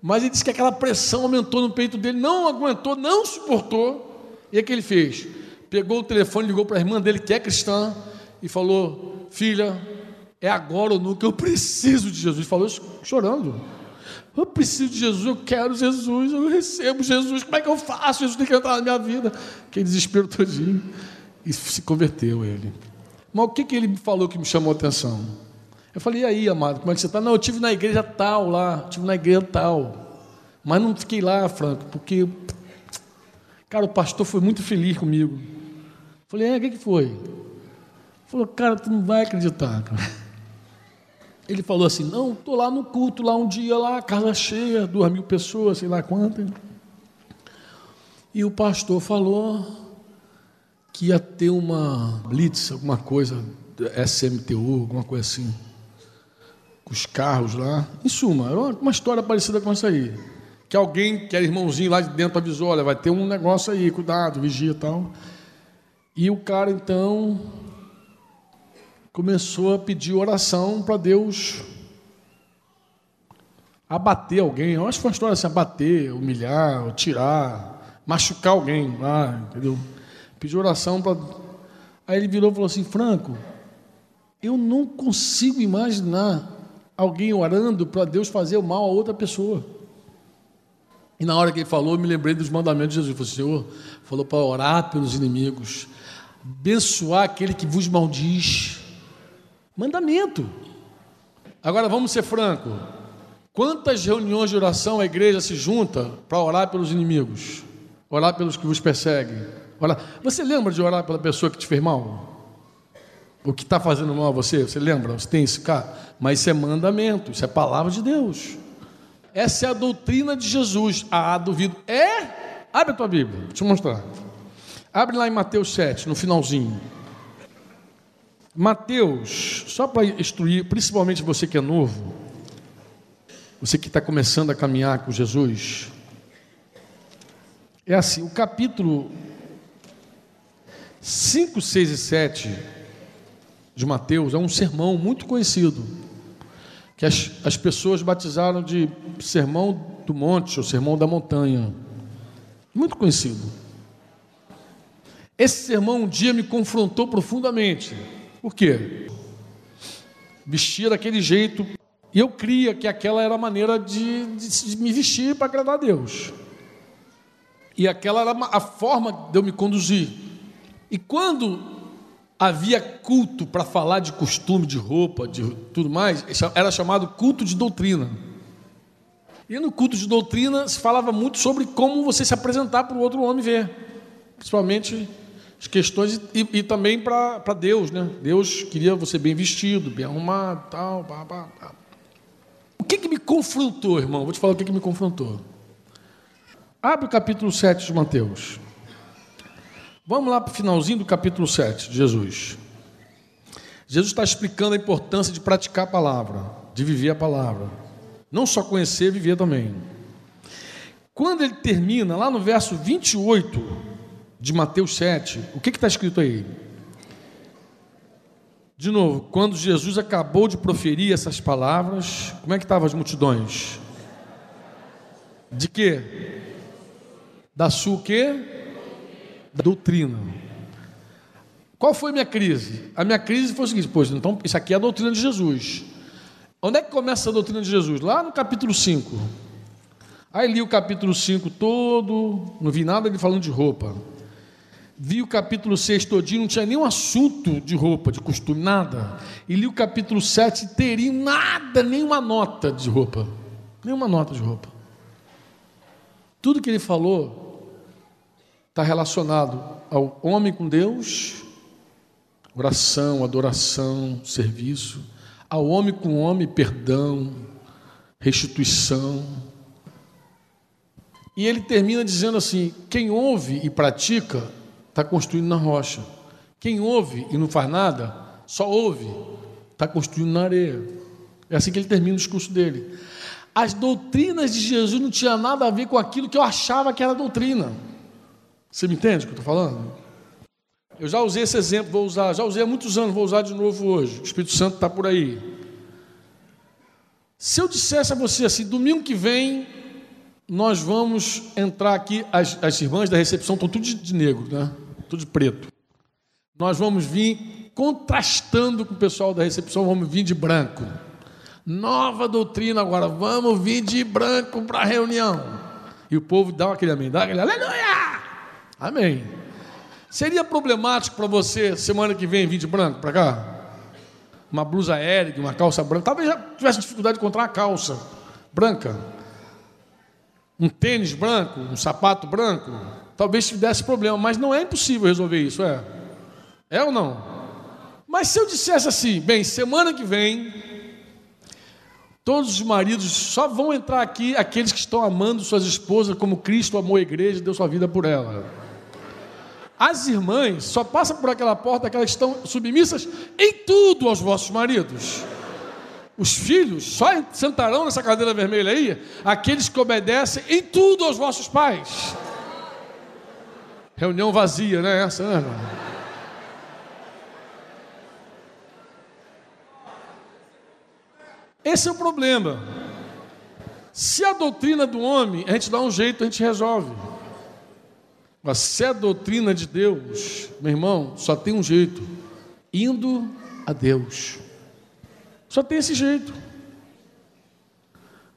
Mas ele disse que aquela pressão aumentou no peito dele, não aguentou, não suportou. E o que ele fez? Pegou o telefone, ligou para a irmã dele, que é cristã, e falou: Filha, é agora ou nunca, eu preciso de Jesus. Ele falou isso chorando. Eu preciso de Jesus, eu quero Jesus, eu recebo Jesus, como é que eu faço? Jesus tem que entrar na minha vida. Aquele desespero todinho. E se converteu ele. Mas o que, que ele me falou que me chamou a atenção? Eu falei, e aí, amado, como é que você está? Não, eu tive na igreja tal lá, tive na igreja tal. Mas não fiquei lá, Franco, porque, cara, o pastor foi muito feliz comigo. falei, é, o que, que foi? Ele falou, cara, tu não vai acreditar, cara. Ele falou assim, não, estou lá no culto, lá um dia, lá, casa cheia, duas mil pessoas, sei lá quantas. E o pastor falou que ia ter uma blitz, alguma coisa, SMTU, alguma coisa assim com os carros lá. Em suma, era uma história parecida com essa aí. Que alguém, que era irmãozinho lá de dentro, avisou: olha, vai ter um negócio aí, cuidado, vigia e tal. E o cara, então, começou a pedir oração para Deus abater alguém. Eu acho que foi uma história assim, abater, humilhar, tirar, machucar alguém lá, entendeu? Pediu oração para. Aí ele virou e falou assim: Franco, eu não consigo imaginar alguém orando para Deus fazer o mal a outra pessoa. E na hora que ele falou, eu me lembrei dos mandamentos de Jesus. Falou, Senhor, falou para orar pelos inimigos, abençoar aquele que vos maldiz. Mandamento. Agora vamos ser franco. Quantas reuniões de oração a igreja se junta para orar pelos inimigos? Orar pelos que vos perseguem? Orar. Você lembra de orar pela pessoa que te fez mal? O que está fazendo mal a você? Você lembra? Você tem esse cara? Mas isso é mandamento, isso é palavra de Deus. Essa é a doutrina de Jesus. Ah, duvido. É? Abre a tua Bíblia, vou te mostrar. Abre lá em Mateus 7, no finalzinho. Mateus, só para instruir, principalmente você que é novo, você que está começando a caminhar com Jesus, é assim: o capítulo 5, 6 e 7 de Mateus é um sermão muito conhecido, que as, as pessoas batizaram de Sermão do Monte ou Sermão da Montanha. Muito conhecido. Esse sermão um dia me confrontou profundamente. Por quê? Vestia daquele jeito, e eu cria que aquela era a maneira de, de, de me vestir para agradar a Deus. E aquela era a forma de eu me conduzir. E quando havia culto para falar de costume, de roupa, de tudo mais, era chamado culto de doutrina. E no culto de doutrina se falava muito sobre como você se apresentar para o outro homem ver, principalmente as questões e, e também para Deus, né? Deus queria você bem vestido, bem arrumado, tal, pá, pá, pá. O que, que me confrontou, irmão? Vou te falar o que, que me confrontou. Abre o capítulo 7 de Mateus. Vamos lá para o finalzinho do capítulo 7 de Jesus. Jesus está explicando a importância de praticar a palavra, de viver a palavra. Não só conhecer, viver também. Quando ele termina, lá no verso 28 de Mateus 7, o que está escrito aí? De novo, quando Jesus acabou de proferir essas palavras, como é que estavam as multidões? De quê? Da sua quê? doutrina. Qual foi a minha crise? A minha crise foi o seguinte: pois, então isso aqui é a doutrina de Jesus. Onde é que começa a doutrina de Jesus? Lá no capítulo 5. Aí li o capítulo 5 todo, não vi nada ele falando de roupa. Vi o capítulo 6 todinho, não tinha nenhum assunto de roupa, de costume, nada. E li o capítulo 7 teria nada, nenhuma nota de roupa. Nenhuma nota de roupa. Tudo que ele falou está relacionado ao homem com Deus, oração, adoração, serviço, ao homem com homem, perdão, restituição. E ele termina dizendo assim: quem ouve e pratica está construindo na rocha. Quem ouve e não faz nada, só ouve, está construindo na areia. É assim que ele termina o discurso dele. As doutrinas de Jesus não tinham nada a ver com aquilo que eu achava que era doutrina. Você me entende o que eu estou falando? Eu já usei esse exemplo, vou usar, já usei há muitos anos, vou usar de novo hoje. O Espírito Santo está por aí. Se eu dissesse a você assim, domingo que vem, nós vamos entrar aqui, as, as irmãs da recepção estão tudo de, de negro, né? Tudo de preto. Nós vamos vir contrastando com o pessoal da recepção, vamos vir de branco. Nova doutrina agora, vamos vir de branco para a reunião. E o povo dá aquele amém, dá aquele aleluia! Amém. Seria problemático para você semana que vem vir de branco para cá? Uma blusa aérea, uma calça branca. Talvez já tivesse dificuldade de encontrar uma calça branca. Um tênis branco, um sapato branco. Talvez tivesse problema, mas não é impossível resolver isso, é? É ou não? Mas se eu dissesse assim, bem, semana que vem, todos os maridos só vão entrar aqui aqueles que estão amando suas esposas como Cristo amou a igreja e deu sua vida por ela. As irmãs só passam por aquela porta aquelas que estão submissas em tudo aos vossos maridos. Os filhos só sentarão nessa cadeira vermelha aí aqueles que obedecem em tudo aos vossos pais. Reunião vazia, né? Essa, né? Esse é o problema. Se a doutrina do homem, a gente dá um jeito, a gente resolve. Mas se a doutrina de Deus, meu irmão, só tem um jeito: indo a Deus. Só tem esse jeito.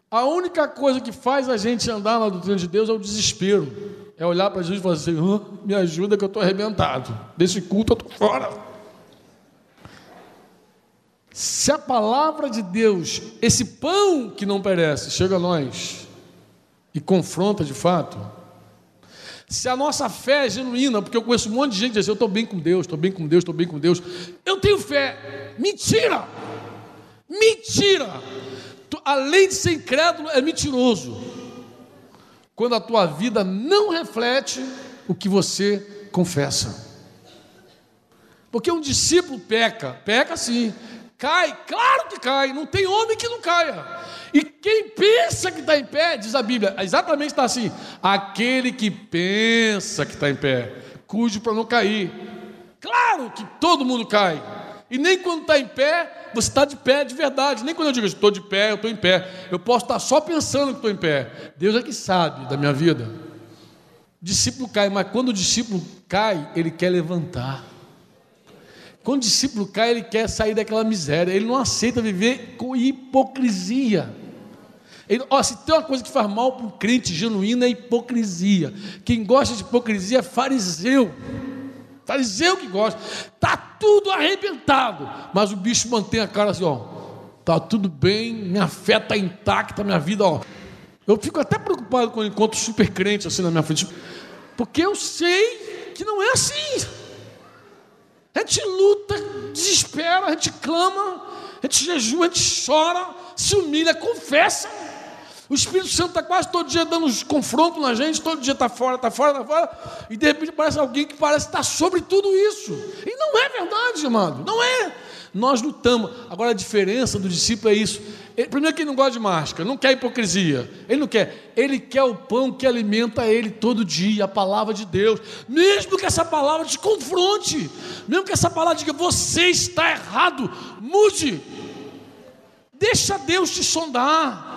A única coisa que faz a gente andar na doutrina de Deus é o desespero. É olhar para Jesus e falar assim: oh, me ajuda que eu estou arrebentado. Desse culto eu estou fora. Se a palavra de Deus, esse pão que não perece, chega a nós e confronta de fato, se a nossa fé é genuína, porque eu conheço um monte de gente que diz assim, eu estou bem com Deus, estou bem com Deus, estou bem com Deus, eu tenho fé. Mentira! Mentira! Além de ser incrédulo, é mentiroso. Quando a tua vida não reflete o que você confessa. Porque um discípulo peca, peca sim, cai, claro que cai, não tem homem que não caia. E quem pensa que está em pé, diz a Bíblia, exatamente está assim: aquele que pensa que está em pé, cuide para não cair. Claro que todo mundo cai. E nem quando está em pé, você está de pé de verdade. Nem quando eu digo estou de pé, eu estou em pé. Eu posso estar só pensando que estou em pé. Deus é que sabe da minha vida. O discípulo cai, mas quando o discípulo cai, ele quer levantar. Quando o discípulo cai, ele quer sair daquela miséria. Ele não aceita viver com hipocrisia. Ele, ó, se tem uma coisa que faz mal para um crente genuíno é hipocrisia. Quem gosta de hipocrisia é fariseu. Fariseu que gosta. Está tudo arrebentado. Mas o bicho mantém a cara assim, ó. Está tudo bem, minha fé está intacta, minha vida, ó. Eu fico até preocupado quando encontro super crente assim na minha frente. Porque eu sei que não é assim. A gente luta, desespera, a gente clama, a gente jejua, a gente chora, se humilha, confessa. O Espírito Santo está quase todo dia dando uns confrontos na gente, todo dia está fora, está fora, está fora, e de repente parece alguém que parece estar sobre tudo isso. E não é verdade, amado, não é. Nós lutamos. Agora a diferença do discípulo é isso. Ele, primeiro que ele não gosta de máscara, não quer hipocrisia. Ele não quer. Ele quer o pão que alimenta ele todo dia, a palavra de Deus. Mesmo que essa palavra te confronte, mesmo que essa palavra diga você está errado, mude. Deixa Deus te sondar.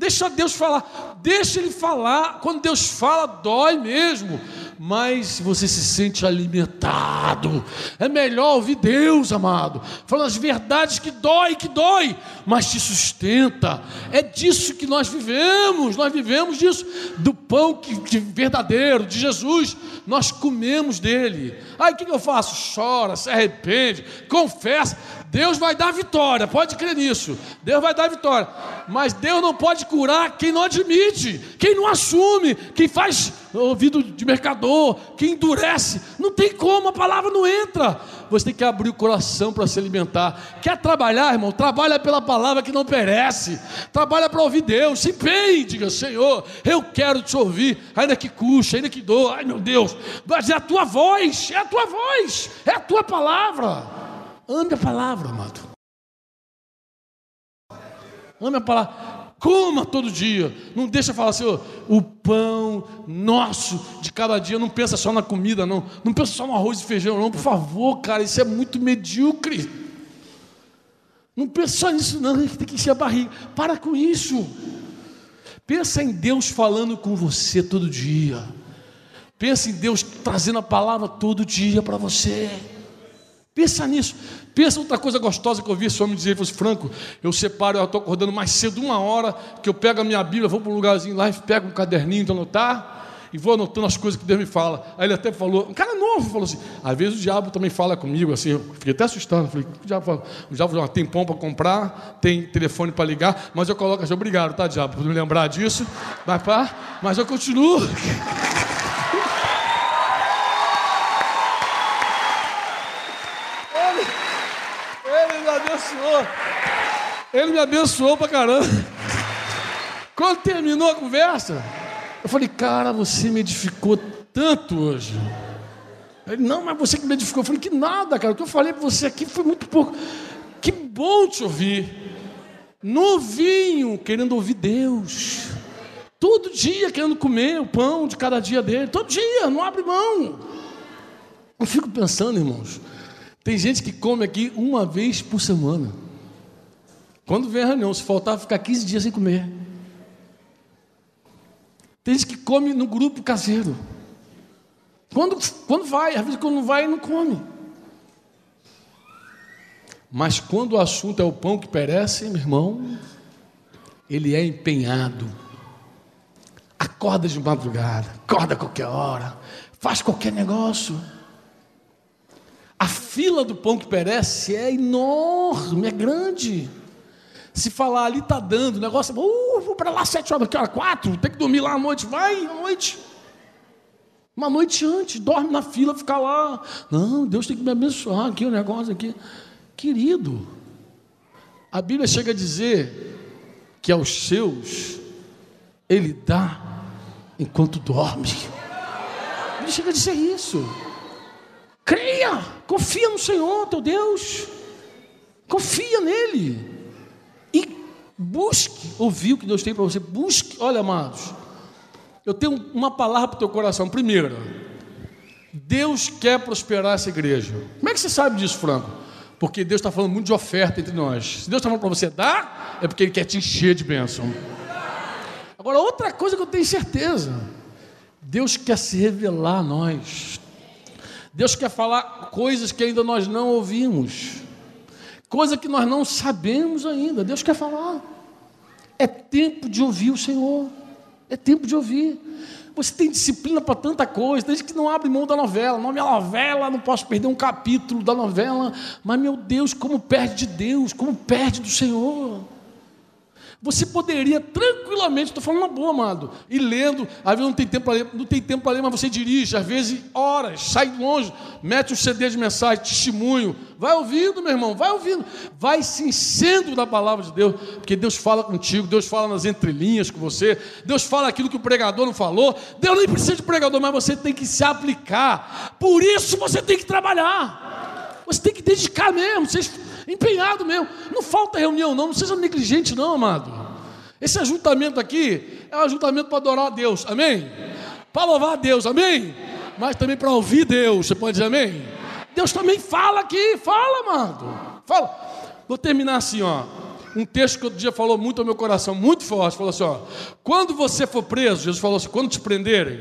Deixa Deus falar, deixa Ele falar. Quando Deus fala, dói mesmo, mas você se sente alimentado. É melhor ouvir Deus, amado, falando as verdades que dói, que dói, mas te sustenta. É disso que nós vivemos. Nós vivemos disso, do pão que, que verdadeiro de Jesus. Nós comemos dele. Aí o que eu faço? Chora, se arrepende, confessa. Deus vai dar vitória, pode crer nisso. Deus vai dar vitória. Mas Deus não pode curar quem não admite, quem não assume, quem faz ouvido de mercador, quem endurece. Não tem como, a palavra não entra. Você tem que abrir o coração para se alimentar. Quer trabalhar, irmão? Trabalha pela palavra que não perece. Trabalha para ouvir Deus. Se empenhe, diga, Senhor, eu quero te ouvir, ainda que custe, ainda que dou. Ai meu Deus, mas é a tua voz, é a tua voz, é a tua palavra. Ame a palavra, amado. Ame a palavra. Coma todo dia. Não deixa falar assim, o pão nosso de cada dia. Não pensa só na comida, não. Não pensa só no arroz e feijão, não. Por favor, cara, isso é muito medíocre. Não pensa só nisso, não. Tem que encher a barriga. Para com isso. Pensa em Deus falando com você todo dia. Pensa em Deus trazendo a palavra todo dia para você. Pensa nisso. Pensa outra coisa gostosa que eu vi esse homem dizer, ele fosse franco, eu separo, eu estou acordando mais cedo, uma hora, que eu pego a minha Bíblia, vou para um lugarzinho lá e pego um caderninho para anotar, e vou anotando as coisas que Deus me fala. Aí ele até falou, um cara novo falou assim, às vezes o diabo também fala comigo, assim, eu fiquei até assustado, falei, o diabo fala? O diabo fala, tem pão para comprar, tem telefone para ligar, mas eu coloco assim, obrigado, tá, diabo, por me lembrar disso, mas, pá, mas eu continuo. Ele me abençoou pra caramba. Quando terminou a conversa, eu falei, cara, você me edificou tanto hoje. Ele, não, mas você que me edificou. Eu falei, que nada, cara. O que eu falei para você aqui foi muito pouco. Que bom te ouvir. Novinho, querendo ouvir Deus. Todo dia querendo comer o pão de cada dia dele. Todo dia, não abre mão. Eu fico pensando, irmãos. Tem gente que come aqui uma vez por semana. Quando vem a reunião, se faltar, ficar 15 dias sem comer. Tem gente que come no grupo caseiro. Quando, quando vai, às vezes quando não vai, não come. Mas quando o assunto é o pão que perece, meu irmão, ele é empenhado. Acorda de madrugada, acorda qualquer hora, faz qualquer negócio. A fila do pão que perece é enorme, é grande. Se falar ali está dando, o negócio, uh, vou para lá sete horas, que hora? Quatro, tem que dormir lá à noite, vai à noite. Uma noite antes, dorme na fila, fica lá. Não, Deus tem que me abençoar aqui, o negócio aqui. Querido, a Bíblia chega a dizer que aos seus ele dá enquanto dorme. Ele chega a dizer isso. Creia, confia no Senhor, teu Deus. Confia nele. E busque ouvir o que Deus tem para você. Busque, olha, amados. Eu tenho uma palavra para o teu coração. Primeiro, Deus quer prosperar essa igreja. Como é que você sabe disso, Franco? Porque Deus está falando muito de oferta entre nós. Se Deus está falando para você dar, é porque Ele quer te encher de bênção. Agora, outra coisa que eu tenho certeza: Deus quer se revelar a nós. Deus quer falar coisas que ainda nós não ouvimos, coisa que nós não sabemos ainda. Deus quer falar. É tempo de ouvir o Senhor. É tempo de ouvir. Você tem disciplina para tanta coisa, gente que não abre mão da novela. Não, minha novela, não posso perder um capítulo da novela. Mas, meu Deus, como perde de Deus, como perde do Senhor. Você poderia tranquilamente, estou falando uma boa, amado, e lendo, às vezes não tem tempo para ler, não tem tempo para ler, mas você dirige, às vezes horas, sai longe, mete um CD de mensagem, testemunho, vai ouvindo, meu irmão, vai ouvindo, vai se enchendo da palavra de Deus, porque Deus fala contigo, Deus fala nas entrelinhas com você, Deus fala aquilo que o pregador não falou, Deus nem precisa de pregador, mas você tem que se aplicar, por isso você tem que trabalhar, você tem que dedicar mesmo, vocês empenhado mesmo. Não falta reunião, não. Não seja negligente, não, amado. Esse ajuntamento aqui é um ajuntamento para adorar a Deus, amém? Para louvar a Deus, amém? Mas também para ouvir Deus, você pode dizer amém? Deus também fala aqui, fala, amado. Fala. Vou terminar assim, ó. Um texto que outro dia falou muito ao meu coração, muito forte. Falou assim: ó, quando você for preso, Jesus falou assim: quando te prenderem,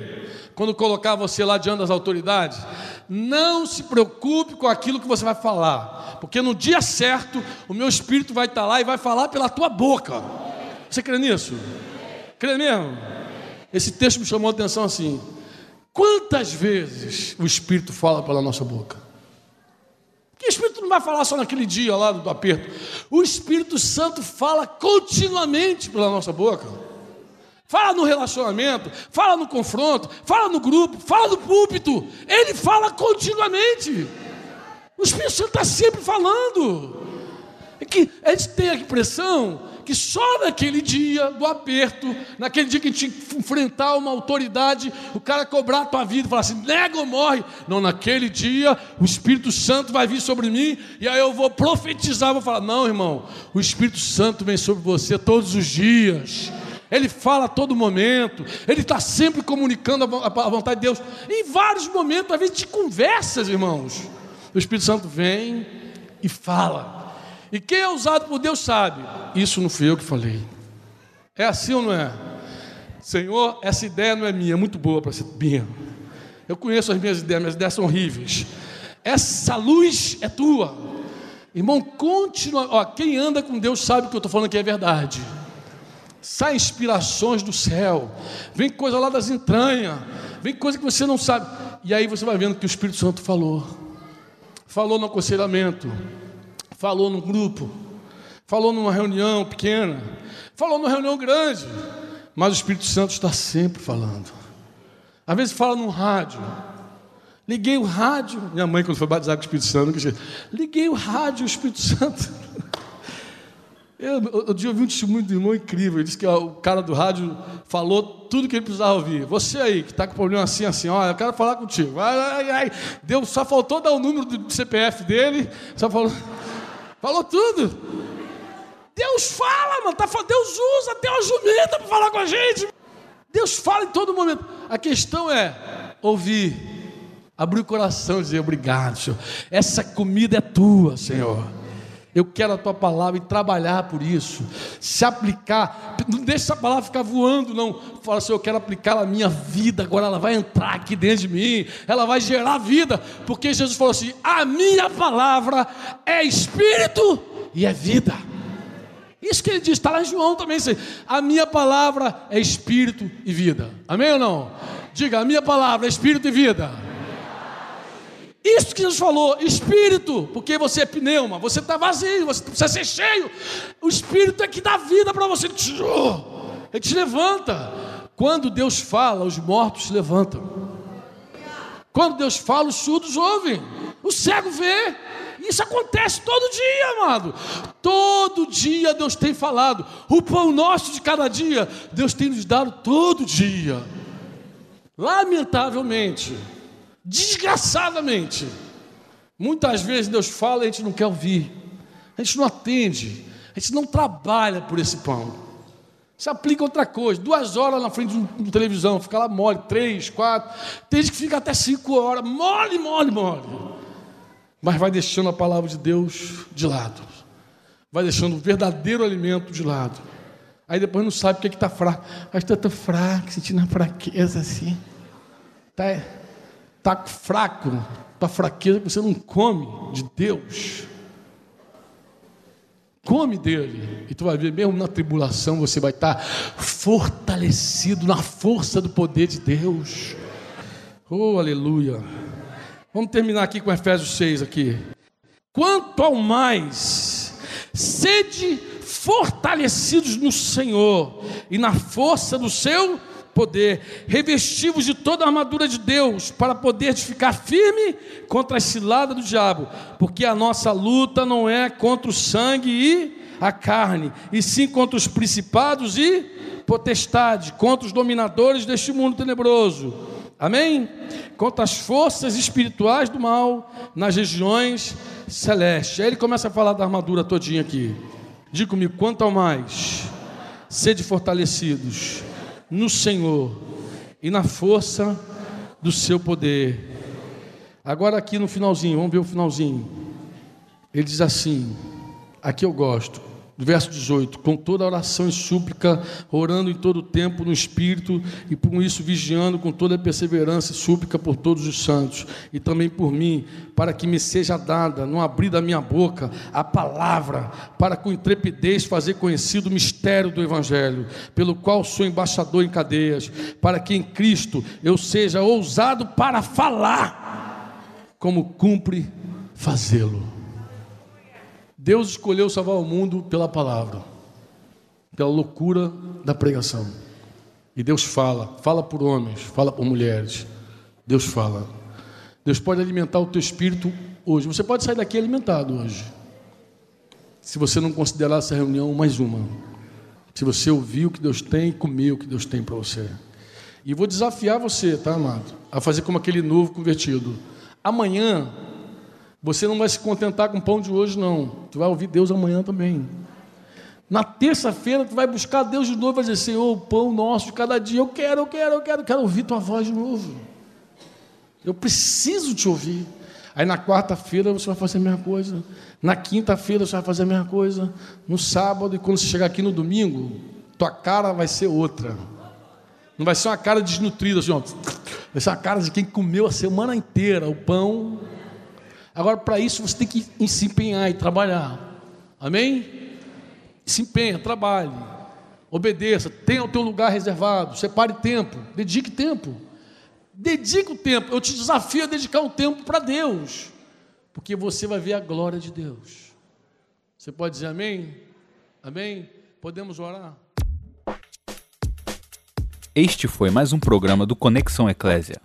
quando colocar você lá diante das autoridades, não se preocupe com aquilo que você vai falar, porque no dia certo o meu espírito vai estar lá e vai falar pela tua boca. Você crê nisso? Crê mesmo? Esse texto me chamou a atenção assim: quantas vezes o espírito fala pela nossa boca? Não vai falar só naquele dia lá do aperto. O Espírito Santo fala continuamente pela nossa boca. Fala no relacionamento, fala no confronto, fala no grupo, fala no púlpito. Ele fala continuamente. O Espírito Santo está sempre falando. É que a gente tem a impressão que só naquele dia do aperto, naquele dia que tinha que enfrentar uma autoridade, o cara cobrar a tua vida e falar assim: nega ou morre. Não, naquele dia o Espírito Santo vai vir sobre mim e aí eu vou profetizar, vou falar: não, irmão, o Espírito Santo vem sobre você todos os dias. Ele fala a todo momento, ele está sempre comunicando a vontade de Deus. Em vários momentos, às vezes, de conversas, irmãos. O Espírito Santo vem e fala. E quem é usado por Deus sabe. Isso não fui eu que falei. É assim ou não é? Senhor, essa ideia não é minha, é muito boa para ser minha. Eu conheço as minhas ideias, minhas ideias são horríveis. Essa luz é tua. Irmão, continua. Ó, quem anda com Deus sabe que eu estou falando aqui é verdade. Sai inspirações do céu, vem coisa lá das entranhas, vem coisa que você não sabe. E aí você vai vendo que o Espírito Santo falou. Falou no aconselhamento, falou no grupo, falou numa reunião pequena, falou numa reunião grande. Mas o Espírito Santo está sempre falando. Às vezes fala no rádio. Liguei o rádio. Minha mãe, quando foi batizada com o Espírito Santo, liguei o rádio, o Espírito Santo. Eu, eu, eu ouvi um testemunho do irmão incrível. Ele disse que ó, o cara do rádio falou tudo que ele precisava ouvir. Você aí, que está com problema assim, assim, olha, eu quero falar contigo. Ai, ai, ai. Deus só faltou dar o número do CPF dele, só falou. Falou tudo. Deus fala, mano. Tá, Deus usa até uma jumenta para falar com a gente. Deus fala em todo momento. A questão é ouvir, abrir o coração e dizer obrigado, Senhor. Essa comida é tua, Senhor. Eu quero a tua palavra e trabalhar por isso, se aplicar. Não deixa essa palavra ficar voando, não. Fala assim: eu quero aplicar na minha vida, agora ela vai entrar aqui dentro de mim, ela vai gerar vida, porque Jesus falou assim: a minha palavra é espírito e é vida. Isso que ele diz, está lá em João também. A minha palavra é espírito e vida. Amém ou não? Diga, a minha palavra é espírito e vida. Isso que Jesus falou, espírito, porque você é pneuma, você está vazio, você precisa ser cheio. O espírito é que dá vida para você. Ele te levanta. Quando Deus fala, os mortos se levantam. Quando Deus fala, os surdos ouvem. O cego vê. Isso acontece todo dia, amado. Todo dia Deus tem falado. O pão nosso de cada dia, Deus tem nos dado todo dia. Lamentavelmente, desgraçadamente, muitas vezes Deus fala e a gente não quer ouvir. A gente não atende. A gente não trabalha por esse pão. Se aplica outra coisa. Duas horas na frente de televisão, fica lá mole, três, quatro. Tem gente que fica até cinco horas, mole, mole, mole mas vai deixando a palavra de Deus de lado, vai deixando o verdadeiro alimento de lado. Aí depois não sabe o que é está fraco. Mas está tão fraco, sentindo a fraqueza assim. Está tá fraco, está fraqueza que você não come de Deus. Come dele. E tu vai ver, mesmo na tribulação, você vai estar fortalecido na força do poder de Deus. Oh, aleluia. Vamos terminar aqui com Efésios 6 aqui. Quanto ao mais, sede fortalecidos no Senhor e na força do seu poder, revestivos de toda a armadura de Deus, para poder ficar firme contra a cilada do diabo, porque a nossa luta não é contra o sangue e a carne, e sim contra os principados e potestade, contra os dominadores deste mundo tenebroso Amém? Contra as forças espirituais do mal nas regiões celestes. Aí ele começa a falar da armadura todinha aqui. Diga comigo, quanto ao mais, sede fortalecidos no Senhor e na força do seu poder. Agora aqui no finalzinho, vamos ver o finalzinho. Ele diz assim: aqui eu gosto verso 18: Com toda oração e súplica, orando em todo o tempo no Espírito, e por isso vigiando com toda perseverança e súplica por todos os santos, e também por mim, para que me seja dada, no abrir da minha boca, a palavra, para com intrepidez fazer conhecido o mistério do Evangelho, pelo qual sou embaixador em cadeias, para que em Cristo eu seja ousado para falar, como cumpre fazê-lo. Deus escolheu salvar o mundo pela palavra, pela loucura da pregação. E Deus fala, fala por homens, fala por mulheres. Deus fala. Deus pode alimentar o teu espírito hoje. Você pode sair daqui alimentado hoje. Se você não considerar essa reunião mais uma. Se você ouvir o que Deus tem e comer o que Deus tem para você. E vou desafiar você, tá, amado? A fazer como aquele novo convertido. Amanhã você não vai se contentar com o pão de hoje, não. Tu vai ouvir Deus amanhã também. Na terça-feira, tu vai buscar Deus de novo e vai dizer: Senhor, o pão nosso de cada dia. Eu quero, eu quero, eu quero, eu quero ouvir tua voz de novo. Eu preciso te ouvir. Aí na quarta-feira você vai fazer a mesma coisa. Na quinta-feira você vai fazer a mesma coisa. No sábado, e quando você chegar aqui no domingo, tua cara vai ser outra. Não vai ser uma cara desnutrida, assim, ó. Vai ser uma cara de quem comeu a semana inteira o pão Agora, para isso, você tem que se empenhar e trabalhar. Amém? Se empenha, trabalhe, obedeça, tenha o teu lugar reservado, separe tempo, dedique tempo. Dedique o tempo. Eu te desafio a dedicar um tempo para Deus, porque você vai ver a glória de Deus. Você pode dizer amém? Amém? Podemos orar? Este foi mais um programa do Conexão Eclésia.